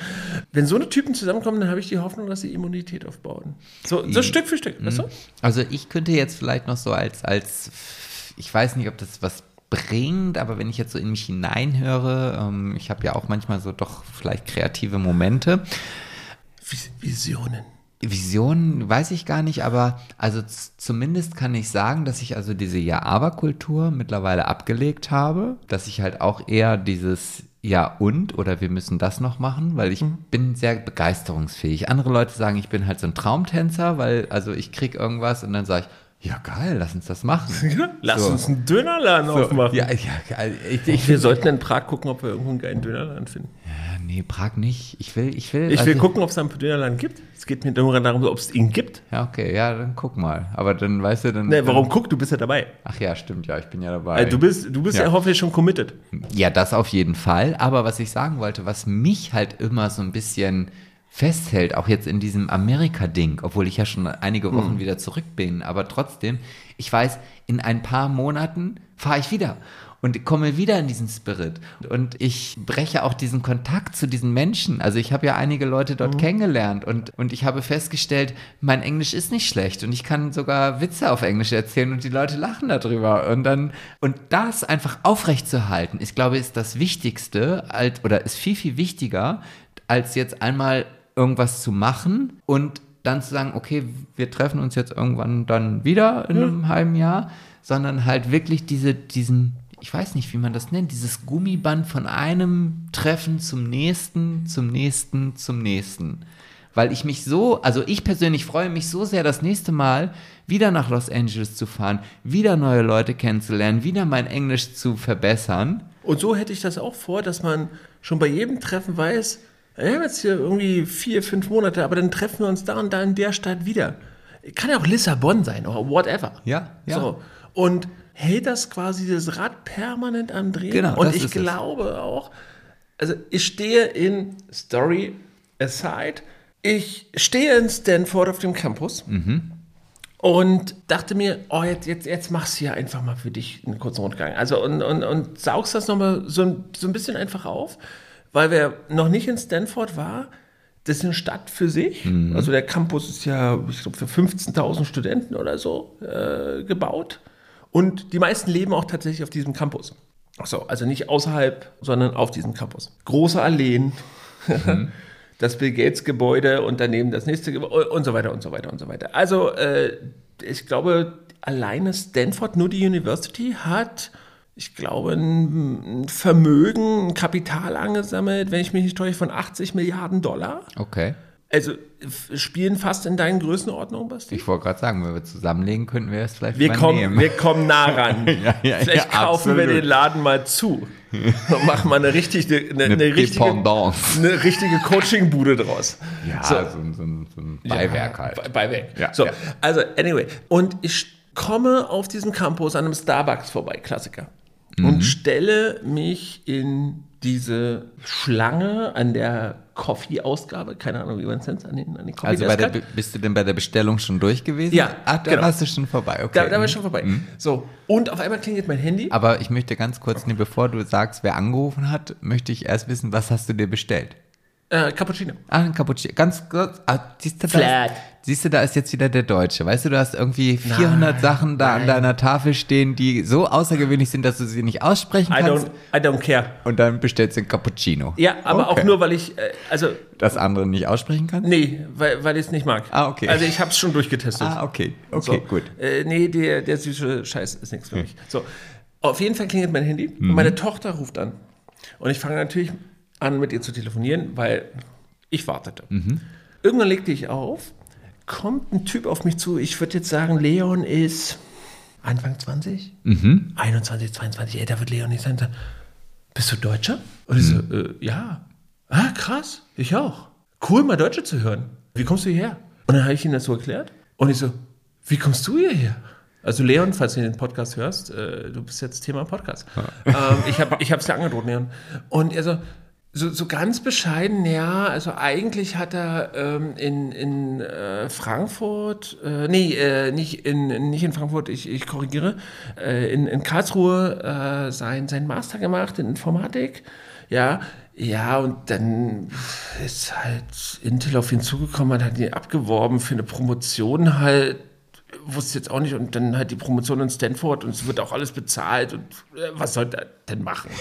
Speaker 1: Wenn so eine Typen zusammenkommen, dann habe ich die Hoffnung, dass sie Immunität aufbauen. So, so Stück für Stück, weißt du?
Speaker 2: Also ich könnte jetzt vielleicht noch so als, als, ich weiß nicht, ob das was bringt, aber wenn ich jetzt so in mich hineinhöre, ähm, ich habe ja auch manchmal so doch vielleicht kreative Momente.
Speaker 1: Vis- Visionen.
Speaker 2: Visionen weiß ich gar nicht, aber also zumindest kann ich sagen, dass ich also diese Ja-Aber-Kultur mittlerweile abgelegt habe, dass ich halt auch eher dieses Ja und oder wir müssen das noch machen, weil ich bin sehr begeisterungsfähig. Andere Leute sagen, ich bin halt so ein Traumtänzer, weil also ich krieg irgendwas und dann sage ich, ja geil, lass uns das machen. [laughs]
Speaker 1: Lass
Speaker 2: So.
Speaker 1: uns einen Dönerladen aufmachen.
Speaker 2: Ja, ja, geil. Ich, ich,
Speaker 1: Wir sollten in Prag gucken, ob wir irgendwo einen geilen Dönerladen finden.
Speaker 2: nee, Prag nicht. Ich will, ich will.
Speaker 1: Ich will
Speaker 2: also-
Speaker 1: gucken, ob es da einen Dönerladen gibt. Es geht mir nur darum, ob es ihn gibt.
Speaker 2: Ja, okay, ja, dann guck mal. Aber dann weißt du dann.
Speaker 1: Ne, warum
Speaker 2: dann,
Speaker 1: guck? Du bist ja dabei.
Speaker 2: Ach ja, stimmt, ja, ich bin ja dabei.
Speaker 1: Also du bist, du bist ja,
Speaker 2: Ja.
Speaker 1: hoffentlich schon committed.
Speaker 2: Ja, das auf jeden Fall. Aber was ich sagen wollte, was mich halt immer so ein bisschen festhält, auch jetzt in diesem Amerika-Ding, obwohl ich ja schon einige Wochen wieder zurück bin, aber trotzdem, ich weiß, in ein paar Monaten fahre ich wieder und komme wieder in diesen Spirit. Und ich breche auch diesen Kontakt zu diesen Menschen. Also ich habe ja einige Leute dort kennengelernt und, und ich habe festgestellt, mein Englisch ist nicht schlecht und ich kann sogar Witze auf Englisch erzählen und die Leute lachen darüber. Und dann, und das einfach aufrechtzuerhalten, ich glaube, ist das Wichtigste als, oder ist viel, viel wichtiger, als jetzt einmal irgendwas zu machen und dann zu sagen, okay, wir treffen uns jetzt irgendwann dann wieder in einem halben Jahr, sondern halt wirklich diese, diesen, ich weiß nicht, wie man das nennt, dieses Gummiband von einem Treffen zum nächsten, zum nächsten, zum nächsten. Weil ich mich so, also ich persönlich freue mich so sehr, das nächste Mal wieder nach Los Angeles zu fahren, wieder neue Leute kennenzulernen, wieder mein Englisch zu verbessern.
Speaker 1: Und so hätte ich das auch vor, dass man schon bei jedem Treffen weiß, wir haben jetzt hier irgendwie vier, fünf Monate, aber dann treffen wir uns da und da in der Stadt wieder. Kann ja auch Lissabon sein oder whatever.
Speaker 2: Ja, ja.
Speaker 1: So. Und hält das quasi das Rad permanent am Drehen.
Speaker 2: Genau,
Speaker 1: und ich
Speaker 2: ist es.
Speaker 1: glaube auch, also ich stehe in Story aside, ich stehe in Stanford auf dem Campus und dachte mir, oh, jetzt, jetzt, jetzt machst du hier einfach mal für dich einen kurzen Rundgang. Also und, und, und saugst das nochmal so, so ein bisschen einfach auf, weil wer noch nicht in Stanford war, das ist eine Stadt für sich. Also der Campus ist ja, ich glaube, für 15.000 Studenten oder so äh, gebaut. Und die meisten leben auch tatsächlich auf diesem Campus. So, also nicht außerhalb, sondern auf diesem Campus. Große Alleen, [laughs] das Bill Gates Gebäude und daneben das nächste Gebäude und so weiter und so weiter und so weiter. Also äh, ich glaube, alleine Stanford, nur die University, hat, ich glaube, ein Vermögen, ein Kapital angesammelt, wenn ich mich nicht täusche, von 80 Milliarden Dollar.
Speaker 2: Okay.
Speaker 1: Also spielen fast in deinen Größenordnungen, Basti.
Speaker 2: Ich wollte gerade sagen, wenn wir zusammenlegen, könnten wir es vielleicht
Speaker 1: Wir
Speaker 2: mal
Speaker 1: kommen,
Speaker 2: nehmen.
Speaker 1: wir kommen nah ran. [laughs]
Speaker 2: Ja, ja,
Speaker 1: Vielleicht
Speaker 2: ja,
Speaker 1: kaufen wir
Speaker 2: absolut.
Speaker 1: den Laden mal zu und machen mal eine richtige, eine,
Speaker 2: Eine
Speaker 1: eine richtige, eine richtige Coaching-Bude draus.
Speaker 2: Ja,
Speaker 1: So.
Speaker 2: so, ein- so, so ein Beiwerk halt.
Speaker 1: Be- Beiwerk.
Speaker 2: Ja,
Speaker 1: so, also, anyway. Und ich komme auf diesem Campus an einem Starbucks vorbei, Klassiker.
Speaker 2: Mhm.
Speaker 1: Und stelle mich in diese Schlange an der Coffee-Ausgabe, keine Ahnung, wie man es nennt, an den, an den Coffee
Speaker 2: Also der, bist du denn bei der Bestellung schon durch gewesen?
Speaker 1: Ja,
Speaker 2: Ach, da
Speaker 1: genau.
Speaker 2: warst du schon vorbei, okay.
Speaker 1: da, da war ich schon vorbei. So, und auf einmal klingelt mein Handy.
Speaker 2: Aber ich möchte ganz kurz, nee, bevor du sagst, wer angerufen hat, möchte ich erst wissen, was hast du dir bestellt?
Speaker 1: Äh, Cappuccino.
Speaker 2: Ah, ein Cappuccino. Ganz kurz. Ah, siehst, du, da
Speaker 1: Flat.
Speaker 2: ist, siehst du, da ist jetzt wieder der Deutsche. Weißt du, du hast irgendwie 400 Sachen da an
Speaker 1: nein.
Speaker 2: deiner Tafel stehen, die so außergewöhnlich sind, dass du sie nicht aussprechen
Speaker 1: I
Speaker 2: kannst.
Speaker 1: don't, I don't care.
Speaker 2: Und dann bestellst du ein Cappuccino.
Speaker 1: Ja, aber
Speaker 2: Okay.
Speaker 1: auch nur, weil ich, äh, also,
Speaker 2: Das andere nicht aussprechen kannst?
Speaker 1: nee, weil, weil ich es nicht mag.
Speaker 2: Ah, okay.
Speaker 1: Also ich habe es schon durchgetestet.
Speaker 2: Ah, okay. Okay,
Speaker 1: So.
Speaker 2: gut.
Speaker 1: Äh, nee, der, der süße Scheiß ist nichts für mich. So, auf jeden Fall klingelt mein Handy
Speaker 2: Mhm.
Speaker 1: und meine Tochter ruft an. Und ich fange natürlich an, mit ihr zu telefonieren, weil ich wartete.
Speaker 2: Mhm.
Speaker 1: Irgendwann legte ich auf, kommt ein Typ auf mich zu. Ich würde jetzt sagen, Leon ist Anfang 20?
Speaker 2: Mhm.
Speaker 1: 21, 22, ey, da wird Leon nicht sein. Bist du Deutscher? Und ich so, äh, ja. Ah, krass, ich auch. Cool, mal Deutsche zu hören. Wie kommst du hierher? Und dann habe ich ihm das so erklärt. Und ich so, wie kommst du hierher? Also Leon, falls du den Podcast hörst, äh, du bist jetzt Thema Podcast. Ähm, ich habe ich es dir angedroht, Leon. Und er so, so, so ganz bescheiden, ja, also eigentlich hat er ähm, in, in äh, Frankfurt, äh, nee, äh, nicht, in, nicht in Frankfurt, ich, ich korrigiere, äh, in, in Karlsruhe äh, sein, sein Master gemacht in Informatik, ja, ja, und dann ist halt Intel auf ihn zugekommen, hat ihn abgeworben für eine Promotion halt, wusste jetzt auch nicht, und dann halt die Promotion in Stanford und es wird auch alles bezahlt und äh, was soll er denn machen?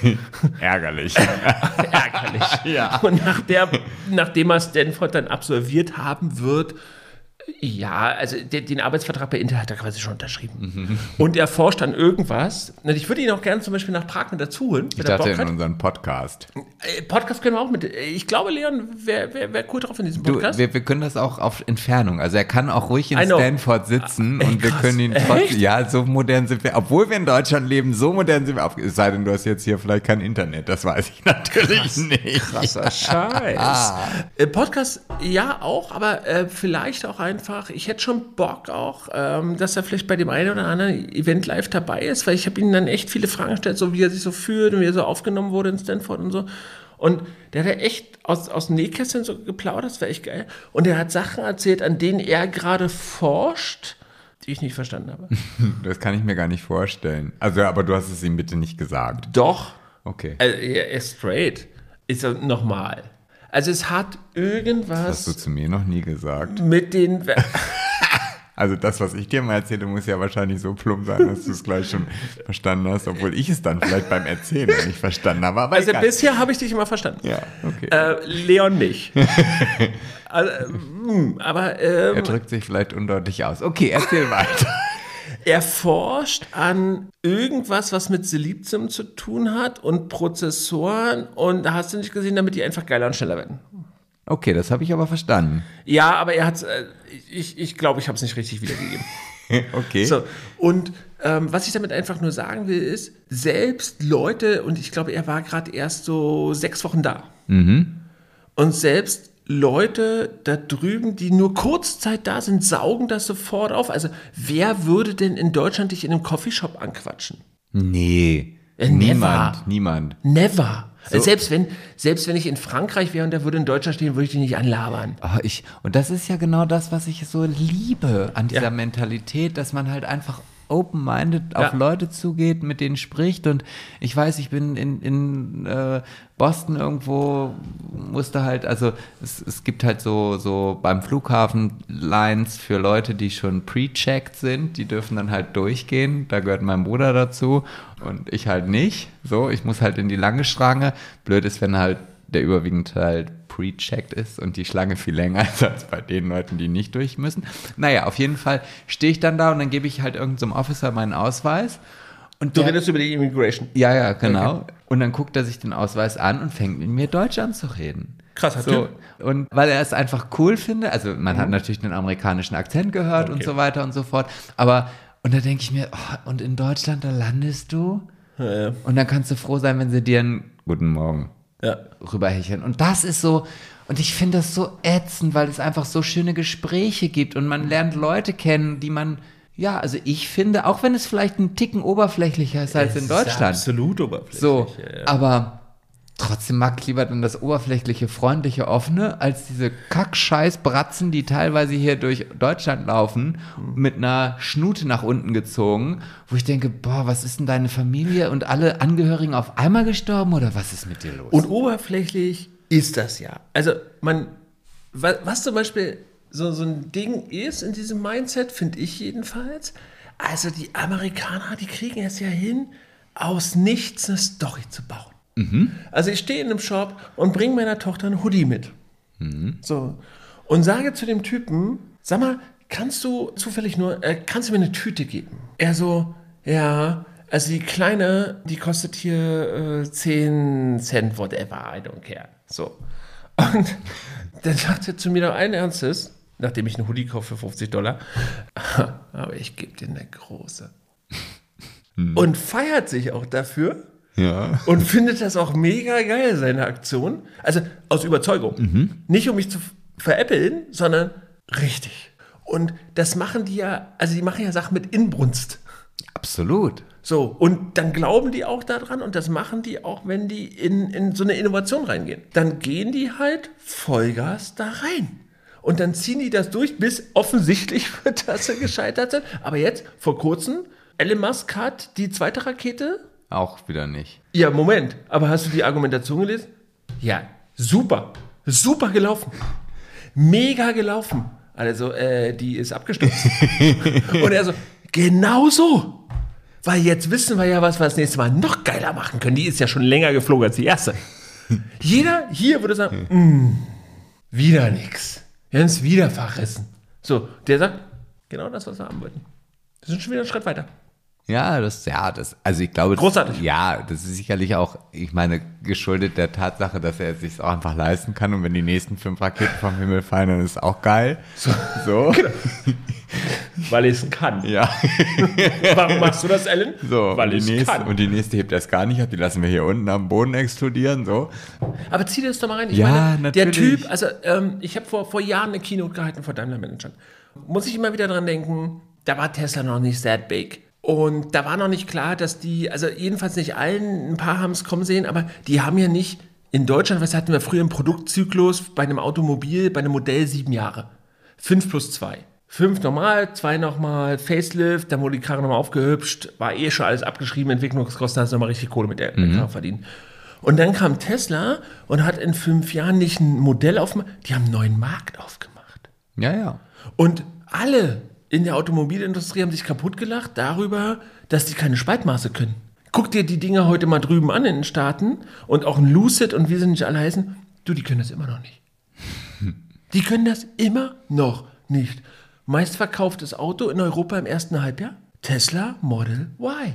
Speaker 1: [laughs]
Speaker 2: Ärgerlich. [laughs]
Speaker 1: ärgerlich.
Speaker 2: Ja.
Speaker 1: Und nach der, nachdem er Stanford dann absolviert haben wird, ja, also den, den Arbeitsvertrag bei Intel hat er quasi schon unterschrieben. Und er forscht an irgendwas. Und ich würde ihn auch gerne zum Beispiel nach Prag mit dazu holen.
Speaker 2: Ich dachte in unseren Podcast.
Speaker 1: Äh, Podcast können wir auch mit. Ich glaube, Leon wäre wär, wär cool drauf in diesem
Speaker 2: Du,
Speaker 1: Podcast.
Speaker 2: wir, wir können das auch auf Entfernung. Also er kann auch ruhig in. Stanford sitzen
Speaker 1: Ey,
Speaker 2: und wir
Speaker 1: krass.
Speaker 2: können ihn trotzdem. Ja, so modern sind wir. Obwohl wir in Deutschland leben, so modern sind wir auf. Es sei denn, du hast jetzt hier vielleicht kein Internet. Das weiß ich [laughs] natürlich nicht.
Speaker 1: Krasser Scheiß. Äh, Podcast ja auch, aber äh, vielleicht auch einfach, ich hätte schon Bock auch, ähm, dass er vielleicht bei dem einen oder anderen Event live dabei ist, weil ich habe ihm dann echt viele Fragen gestellt, so wie er sich so fühlt und wie er so aufgenommen wurde in Stanford und so. Und der hat ja echt aus, aus dem Nähkästchen so geplaudert, das war echt geil. Und er hat Sachen erzählt, an denen er gerade forscht, die ich nicht verstanden habe. [laughs]
Speaker 2: Das kann ich mir gar nicht vorstellen. Also, aber du hast es ihm bitte nicht gesagt.
Speaker 1: Doch,
Speaker 2: Okay.
Speaker 1: also, er ist straight. Ist er nochmal. Also es hat irgendwas
Speaker 2: Hast du zu mir noch nie gesagt.
Speaker 1: mit den. [laughs]
Speaker 2: Also das, was ich dir mal erzähle, muss ja wahrscheinlich so plump sein, dass du es gleich schon verstanden hast, obwohl ich es dann vielleicht beim Erzählen nicht verstanden habe. Aber
Speaker 1: Also
Speaker 2: egal.
Speaker 1: bisher habe ich dich immer verstanden.
Speaker 2: Ja, okay.
Speaker 1: Äh, Leon nicht. [laughs] also, ähm, aber
Speaker 2: er
Speaker 1: ähm,
Speaker 2: drückt sich vielleicht undeutlich aus. Okay, erzähl weiter.
Speaker 1: Er forscht an irgendwas, was mit Silizium zu tun hat und Prozessoren und da hast du nicht gesehen, damit die einfach geiler und schneller werden.
Speaker 2: Okay, das habe ich aber verstanden.
Speaker 1: Ja, aber er hat, äh, ich, ich glaube, ich habe es nicht richtig wiedergegeben. [laughs]
Speaker 2: Okay.
Speaker 1: So, und ähm, was ich damit einfach nur sagen will, ist, selbst Leute, und ich glaube, er war gerade erst so sechs Wochen da. Und selbst Leute da drüben, die nur Kurzzeit da sind, saugen das sofort auf. Also, wer würde denn in Deutschland dich in einem Coffeeshop anquatschen?
Speaker 2: Nee.
Speaker 1: Äh,
Speaker 2: niemand,
Speaker 1: never.
Speaker 2: niemand.
Speaker 1: Never. Also selbst, wenn, selbst wenn ich in Frankreich wäre und der würde in Deutschland stehen, würde ich den nicht anlabern.
Speaker 2: Oh, ich, und das ist ja genau das, was ich so liebe an dieser
Speaker 1: Ja.
Speaker 2: Mentalität, dass man halt einfach open-minded auf
Speaker 1: Ja.
Speaker 2: Leute zugeht, mit denen spricht. Und ich weiß, ich bin in, in äh, Boston irgendwo, musste halt, also es, es gibt halt so, so beim Flughafen Lines für Leute, die schon pre-checked sind, die dürfen dann halt durchgehen. Da gehört mein Bruder dazu und ich halt nicht. So, ich muss halt in die lange Schrange. Blöd ist, wenn halt der überwiegend halt pre-checked ist und die Schlange viel länger ist als bei den Leuten, die nicht durch müssen. Naja, auf jeden Fall stehe ich dann da und dann gebe ich halt irgendeinem Officer meinen Ausweis. Und
Speaker 1: Du
Speaker 2: der,
Speaker 1: redest über die Immigration.
Speaker 2: ja, ja, genau. Und dann guckt er sich den Ausweis an und fängt mit mir Deutsch an zu reden.
Speaker 1: Krasser
Speaker 2: So,
Speaker 1: Typ.
Speaker 2: und weil er es einfach cool finde, also man hat natürlich den amerikanischen Akzent gehört und
Speaker 1: Okay.
Speaker 2: so weiter und so fort, aber und da denke ich mir, oh, und in Deutschland, da landest du
Speaker 1: Ja, ja.
Speaker 2: und dann kannst du froh sein, wenn sie dir einen guten Morgen
Speaker 1: ja.
Speaker 2: rüberhecheln. Und das ist so, und ich finde das so ätzend, weil es einfach so schöne Gespräche gibt und man lernt Leute kennen, die man, ja, also ich finde, auch wenn es vielleicht einen Ticken oberflächlicher ist als in Deutschland.
Speaker 1: Absolut oberflächlich.
Speaker 2: So,
Speaker 1: ja.
Speaker 2: aber trotzdem mag ich lieber dann das oberflächliche, freundliche, offene, als diese Kackscheiß-Bratzen, die teilweise hier durch Deutschland laufen, mit einer Schnute nach unten gezogen, wo ich denke, boah, was ist denn deine Familie und alle Angehörigen auf einmal gestorben oder was ist mit dir los?
Speaker 1: Und oberflächlich ist das ja. Also man, wa- was zum Beispiel so, so ein Ding ist in diesem Mindset, finde ich jedenfalls, also die Amerikaner, die kriegen es ja hin, aus nichts eine Story zu bauen. Also ich stehe in einem Shop und bringe meiner Tochter einen Hoodie mit. So. Und sage zu dem Typen, sag mal, kannst du zufällig nur, äh, kannst du mir eine Tüte geben? Er so, ja, also die kleine, die kostet hier äh, 10 Cent, whatever, I don't care. So. Und [laughs] dann sagt er zu mir noch allen Ernstes, nachdem ich einen Hoodie kaufe für 50 Dollar. [laughs] Aber ich gebe dir eine große. [laughs] Und feiert sich auch dafür
Speaker 2: Ja.
Speaker 1: und findet das auch mega geil, seine Aktion. Also aus Überzeugung. Nicht um mich zu veräppeln, sondern richtig. Und das machen die ja, also die machen ja Sachen mit Inbrunst.
Speaker 2: Absolut.
Speaker 1: So, und dann glauben die auch daran und das machen die auch, wenn die in, in so eine Innovation reingehen. Dann gehen die halt Vollgas da rein. Und dann ziehen die das durch, bis offensichtlich [laughs] wird, dass sie gescheitert sind. Aber jetzt, vor kurzem, Elon Musk hat die zweite Rakete.
Speaker 2: Auch wieder nicht.
Speaker 1: Ja, Moment, aber hast du die Argumentation gelesen? Ja, super. Super gelaufen. Mega gelaufen. Also, äh, die ist abgestürzt. [laughs] und er so, genau so. Weil jetzt wissen wir ja, was wir das nächste Mal noch geiler machen können. Die ist ja schon länger geflogen als die erste. Jeder hier würde sagen, "Mm, wieder nix. Wir haben es wieder verrissen. So, der sagt, genau das, was wir haben wollten. Wir sind schon wieder einen Schritt weiter.
Speaker 2: Ja, das, ja, das, also ich glaube,
Speaker 1: Großartig.
Speaker 2: ja, das ist sicherlich auch, ich meine, geschuldet der Tatsache, dass er es sich auch einfach leisten kann und wenn die nächsten fünf Raketen vom Himmel fallen, dann ist es auch geil. So. so. [laughs]
Speaker 1: Weil ich es kann.
Speaker 2: Ja. [laughs]
Speaker 1: Warum machst du das, Ellen?
Speaker 2: So,
Speaker 1: Weil ich
Speaker 2: die
Speaker 1: es
Speaker 2: nächste,
Speaker 1: kann.
Speaker 2: und die nächste hebt erst gar nicht ab, die lassen wir hier unten am Boden explodieren, so.
Speaker 1: Aber zieh dir das doch mal rein. Ich
Speaker 2: Ja,
Speaker 1: meine, der
Speaker 2: natürlich.
Speaker 1: Typ, also ähm, ich habe vor, vor Jahren eine Keynote gehalten vor Daimler Managern. Muss ich immer wieder dran denken, da war Tesla noch nicht that big. Und da war noch nicht klar, dass die, also jedenfalls nicht allen, ein paar haben es kommen sehen, aber die haben ja nicht in Deutschland, was hatten wir früher im Produktzyklus bei einem Automobil, bei einem Modell sieben Jahre. Fünf plus zwei. Fünf normal, zwei nochmal Facelift, dann wurde die Karre nochmal aufgehübscht, war eh schon alles abgeschrieben, Entwicklungskosten, hast du nochmal richtig Kohle mit der
Speaker 2: Mhm.
Speaker 1: Karre verdient. Und dann kam Tesla und hat in fünf Jahren nicht ein Modell aufgemacht, die haben einen neuen Markt aufgemacht.
Speaker 2: Ja, ja.
Speaker 1: Und alle in der Automobilindustrie haben sich kaputt gelacht darüber, dass die keine Spaltmaße können. Guck dir die Dinger heute mal drüben an in den Staaten und auch ein Lucid und wie sie nicht alle heißen. Du, die können das immer noch nicht. [laughs] Die können das immer noch nicht. Meistverkauftes Auto in Europa im ersten Halbjahr? Tesla Model Y.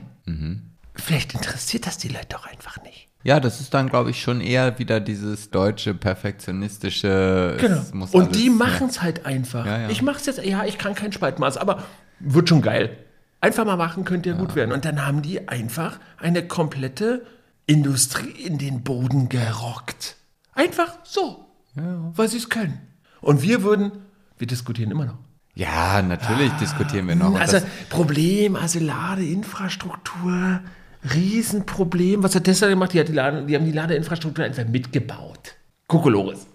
Speaker 1: Vielleicht interessiert das die Leute doch einfach nicht.
Speaker 2: Ja, das ist dann, glaube ich, schon eher wieder dieses deutsche, perfektionistische.
Speaker 1: Genau. Und die machen es halt einfach.
Speaker 2: Ja, ja.
Speaker 1: Ich mache es jetzt, ja, ich kann kein Spaltmaß, aber wird schon geil. Einfach mal machen, könnte ja, gut werden. Und dann haben die einfach eine komplette Industrie in den Boden gerockt. Einfach so. Weil sie es können. Und wir würden, wir diskutieren immer noch.
Speaker 2: Ja, natürlich diskutieren wir noch.
Speaker 1: Also
Speaker 2: das,
Speaker 1: Problem, also Ladeinfrastruktur, Riesenproblem. Was hat Tesla gemacht? Die, hat die, Lade, die haben die Ladeinfrastruktur einfach mitgebaut. Kokolores.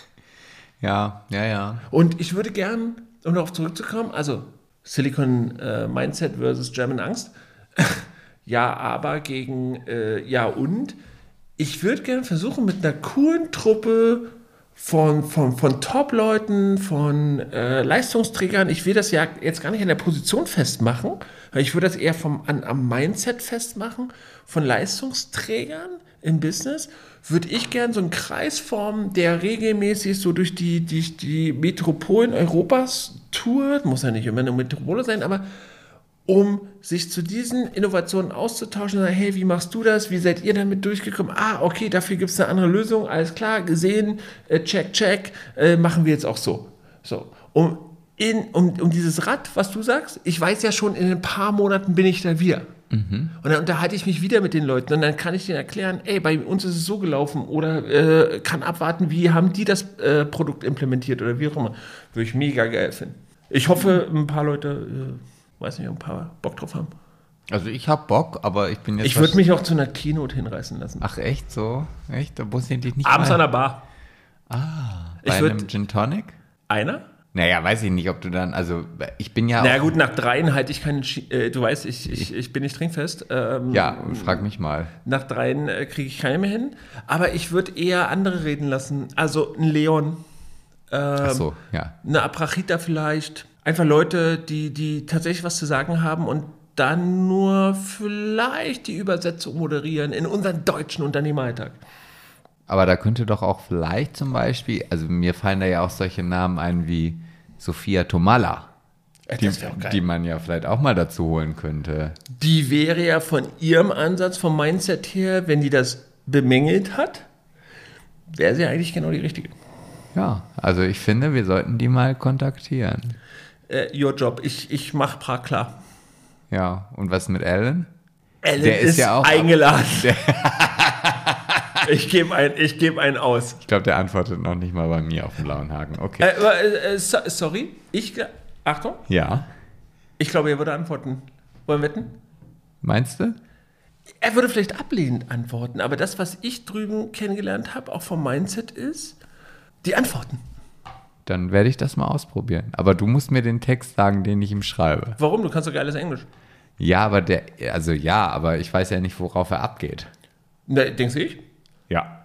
Speaker 1: [laughs]
Speaker 2: ja, ja, ja.
Speaker 1: Und ich würde gern, um darauf zurückzukommen, also Silicon äh, Mindset versus German Angst. [laughs] ja, aber gegen äh, ja und. Ich würde gern versuchen, mit einer coolen Truppe von, von, von Top-Leuten, von äh, Leistungsträgern, ich will das ja jetzt gar nicht an der Position festmachen, ich würde das eher vom, an, am Mindset festmachen, von Leistungsträgern im Business, würde ich gern so einen Kreis formen, der regelmäßig so durch die, die, die Metropolen Europas tourt, muss ja nicht immer eine Metropole sein, aber um sich zu diesen Innovationen auszutauschen und sagen, hey, wie machst du das? Wie seid ihr damit durchgekommen? Ah, okay, dafür gibt es eine andere Lösung, alles klar, gesehen, äh, check, check, äh, machen wir jetzt auch so. So, um, in, um, um dieses Rad, was du sagst, ich weiß ja schon, in ein paar Monaten bin ich da wieder. Und dann unterhalte ich mich wieder mit den Leuten und dann kann ich denen erklären, ey, bei uns ist es so gelaufen oder äh, kann abwarten, wie haben die das äh, Produkt implementiert oder wie auch immer. Würde ich mega geil finden. Ich hoffe, ein paar Leute, äh, weiß nicht, ein paar Bock drauf haben.
Speaker 2: Also ich habe Bock, aber ich bin jetzt.
Speaker 1: Ich würde mich auch zu einer Keynote hinreißen lassen.
Speaker 2: Ach echt so? Echt? Da muss ich dich nicht
Speaker 1: Abends an der Bar.
Speaker 2: bei
Speaker 1: ich
Speaker 2: einem Gin Tonic?
Speaker 1: Einer?
Speaker 2: Naja, weiß ich nicht, ob du dann, also ich bin ja
Speaker 1: Na ja,
Speaker 2: auch,
Speaker 1: gut, nach dreien halte ich keinen, äh, du weißt, ich, ich, ich bin nicht trinkfest. Ähm,
Speaker 2: ja, frag mich mal.
Speaker 1: Nach dreien äh, kriege ich keine mehr hin. Aber ich würde eher andere reden lassen. Also ein Leon,
Speaker 2: Ach so, ja.
Speaker 1: eine Aprachita vielleicht. Einfach Leute, die, die tatsächlich was zu sagen haben und dann nur vielleicht die Übersetzung moderieren in unseren deutschen Unternehmeralltag.
Speaker 2: Aber da könnte doch auch vielleicht zum Beispiel, also mir fallen da ja auch solche Namen ein wie Sophia Tomala, die, die man ja vielleicht auch mal dazu holen könnte.
Speaker 1: Die wäre ja von ihrem Ansatz, vom Mindset her, wenn die das bemängelt hat, wäre sie eigentlich genau die richtige.
Speaker 2: Ja, also ich finde, wir sollten die mal kontaktieren.
Speaker 1: Äh, your job. Ich, ich mach Prag klar.
Speaker 2: Ja, und was mit Alan?
Speaker 1: Alan
Speaker 2: Der ist ja auch-
Speaker 1: eingeladen. [laughs] ich gebe ein, ich geb einen aus.
Speaker 2: Ich glaube, der antwortet noch nicht mal bei mir auf dem blauen Haken. Okay.
Speaker 1: Äh, äh, äh, so, sorry, ich. Achtung,
Speaker 2: ja,
Speaker 1: ich glaube, er würde antworten. Wollen wir wetten?
Speaker 2: meinst du?
Speaker 1: Er würde vielleicht ablehnend antworten, aber das, was ich drüben kennengelernt habe, auch vom Mindset, ist die Antworten.
Speaker 2: Dann werde ich das mal ausprobieren. Aber du musst mir den Text sagen, den ich ihm schreibe.
Speaker 1: Warum? Du kannst doch geiles Englisch.
Speaker 2: Ja, aber der, also ja, aber ich weiß ja nicht, worauf er abgeht.
Speaker 1: Ne, denkst du ich?
Speaker 2: Ja.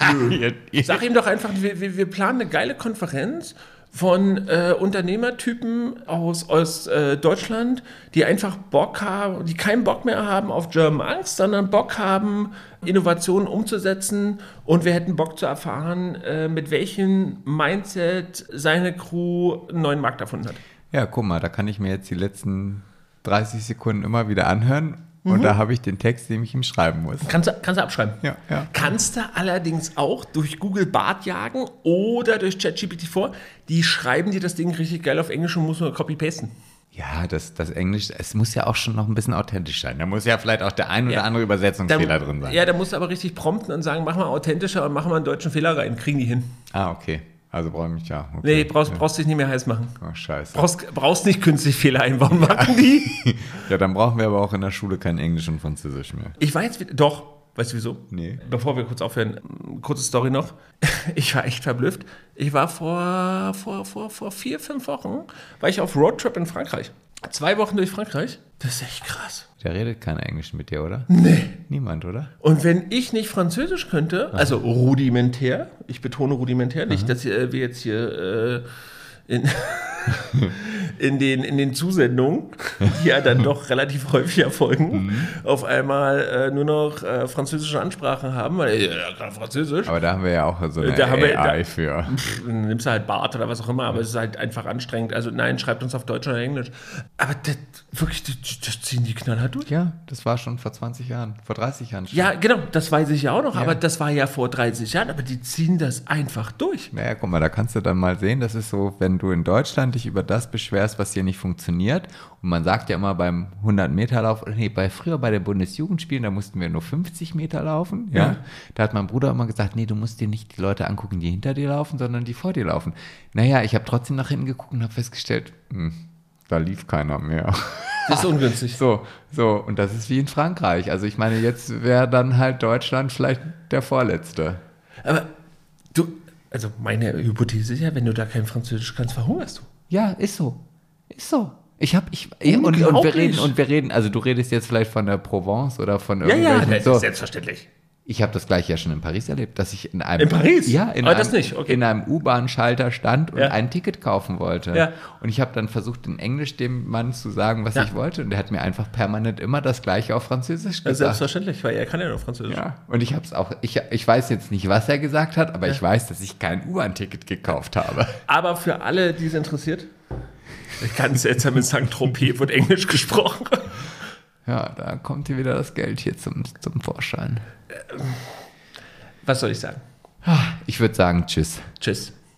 Speaker 2: [laughs]
Speaker 1: Sag ihm doch einfach, wir, wir, wir planen eine geile Konferenz von äh, Unternehmertypen aus, aus äh, Deutschland, die einfach Bock haben, die keinen Bock mehr haben auf German Angst, sondern Bock haben, Innovationen umzusetzen und wir hätten Bock zu erfahren, äh, mit welchem Mindset seine Crew einen neuen Markt erfunden hat.
Speaker 2: Ja, guck mal, da kann ich mir jetzt die letzten 30 Sekunden immer wieder anhören und da habe ich den Text, den ich ihm schreiben muss.
Speaker 1: Kannst du, kannst du abschreiben.
Speaker 2: Ja, ja.
Speaker 1: Kannst du allerdings auch durch Google Bart jagen oder durch ChatGPT-4. Die schreiben dir das Ding richtig geil auf Englisch und muss nur copy-pasten.
Speaker 2: Ja, das, das Englisch, es muss ja auch schon noch ein bisschen authentisch sein. Da muss ja vielleicht auch der ein oder andere Übersetzungsfehler drin sein.
Speaker 1: Ja, da musst du aber richtig prompten und sagen, mach mal authentischer und mach mal einen deutschen Fehler rein. Kriegen die hin.
Speaker 2: Ah, okay. Also brauche ich mich ja. Okay.
Speaker 1: Nee, brauchst, brauchst dich nicht mehr heiß machen.
Speaker 2: Oh, scheiße.
Speaker 1: Brauchst, brauchst nicht künstlich Fehler einbauen, [laughs] machen die?
Speaker 2: Ja, dann brauchen wir aber auch in der Schule kein Englisch und Französisch mehr.
Speaker 1: Ich war jetzt wieder, doch, weißt du wieso?
Speaker 2: Nee.
Speaker 1: Bevor wir kurz aufhören, kurze Story noch. [laughs] Ich war echt verblüfft. Ich war vor, vor, vor, vor vier, fünf Wochen, war ich auf Roadtrip in Frankreich. Zwei Wochen durch Frankreich. Das ist echt krass.
Speaker 2: Der redet kein Englisch mit dir, oder? Nee. Niemand, oder?
Speaker 1: Und wenn ich nicht Französisch könnte, also rudimentär, ich betone rudimentär, nicht, dass äh, wir jetzt hier äh, in, [laughs] in, den, in den Zusendungen, die ja dann doch relativ häufig erfolgen, auf einmal äh, nur noch äh, französische Ansprachen haben, weil äh, ja, kann Französisch.
Speaker 2: Aber da haben wir ja auch so eine
Speaker 1: Da haben wir-
Speaker 2: AI für.
Speaker 1: Dann nimmst du halt Bart oder was auch immer, aber es ist halt einfach anstrengend. Also nein, schreibt uns auf Deutsch oder Englisch. Aber das, wirklich, das, ziehen die knallhart durch.
Speaker 2: Ja, das war schon vor 20 Jahren, vor 30 Jahren schon.
Speaker 1: Ja, genau, das weiß ich ja auch noch, aber das war ja vor 30 Jahren, aber die ziehen das einfach durch.
Speaker 2: Naja, guck mal, da kannst du dann mal sehen, das ist so, wenn du in Deutschland dich über das beschwerst, was hier nicht funktioniert. Und man sagt ja immer beim 100-Meter-Lauf, nee, bei, früher bei den Bundesjugendspielen, da mussten wir nur 50 Meter laufen. Ja.
Speaker 1: Ja.
Speaker 2: Da hat mein Bruder immer gesagt, nee, du musst dir nicht die Leute angucken, die hinter dir laufen, sondern die vor dir laufen. Naja, ich habe trotzdem nach hinten geguckt und habe festgestellt, hm, da lief keiner mehr.
Speaker 1: Das ist ungünstig. [laughs]
Speaker 2: So, so, und das ist wie in Frankreich. Also ich meine, jetzt wäre dann halt Deutschland vielleicht der Vorletzte.
Speaker 1: Aber du, also meine Hypothese ist ja, wenn du da kein Französisch kannst, verhungerst du.
Speaker 2: Ja, ist so. Ist so. Ich habe ich ja, und, und wir reden und wir reden, also du redest jetzt vielleicht von der Provence oder von
Speaker 1: Ja, ja,
Speaker 2: irgendwelchen
Speaker 1: das
Speaker 2: so.
Speaker 1: ist selbstverständlich.
Speaker 2: Ich habe das gleiche ja schon in Paris erlebt, dass ich in einem
Speaker 1: In Paris?
Speaker 2: Ja, in
Speaker 1: Aber
Speaker 2: einem,
Speaker 1: okay.
Speaker 2: in einem U-Bahn-Schalter stand und
Speaker 1: Ja.
Speaker 2: ein Ticket kaufen wollte.
Speaker 1: Ja.
Speaker 2: Und ich habe dann versucht, in Englisch dem Mann zu sagen, was
Speaker 1: Ja.
Speaker 2: ich wollte, und der hat mir einfach permanent immer das gleiche auf Französisch gesagt.
Speaker 1: selbstverständlich, weil er kann ja nur Französisch.
Speaker 2: Ja, und ich habe es auch, ich, ich weiß jetzt nicht, was er gesagt hat, aber ich weiß, dass ich kein U-Bahn-Ticket gekauft habe.
Speaker 1: Aber für alle, die es interessiert, ganz seltsam in St. Tropez wird Englisch gesprochen.
Speaker 2: Ja, da kommt hier wieder das Geld hier zum, zum Vorschein.
Speaker 1: Was soll ich sagen?
Speaker 2: Ich würde sagen, tschüss.
Speaker 1: Tschüss.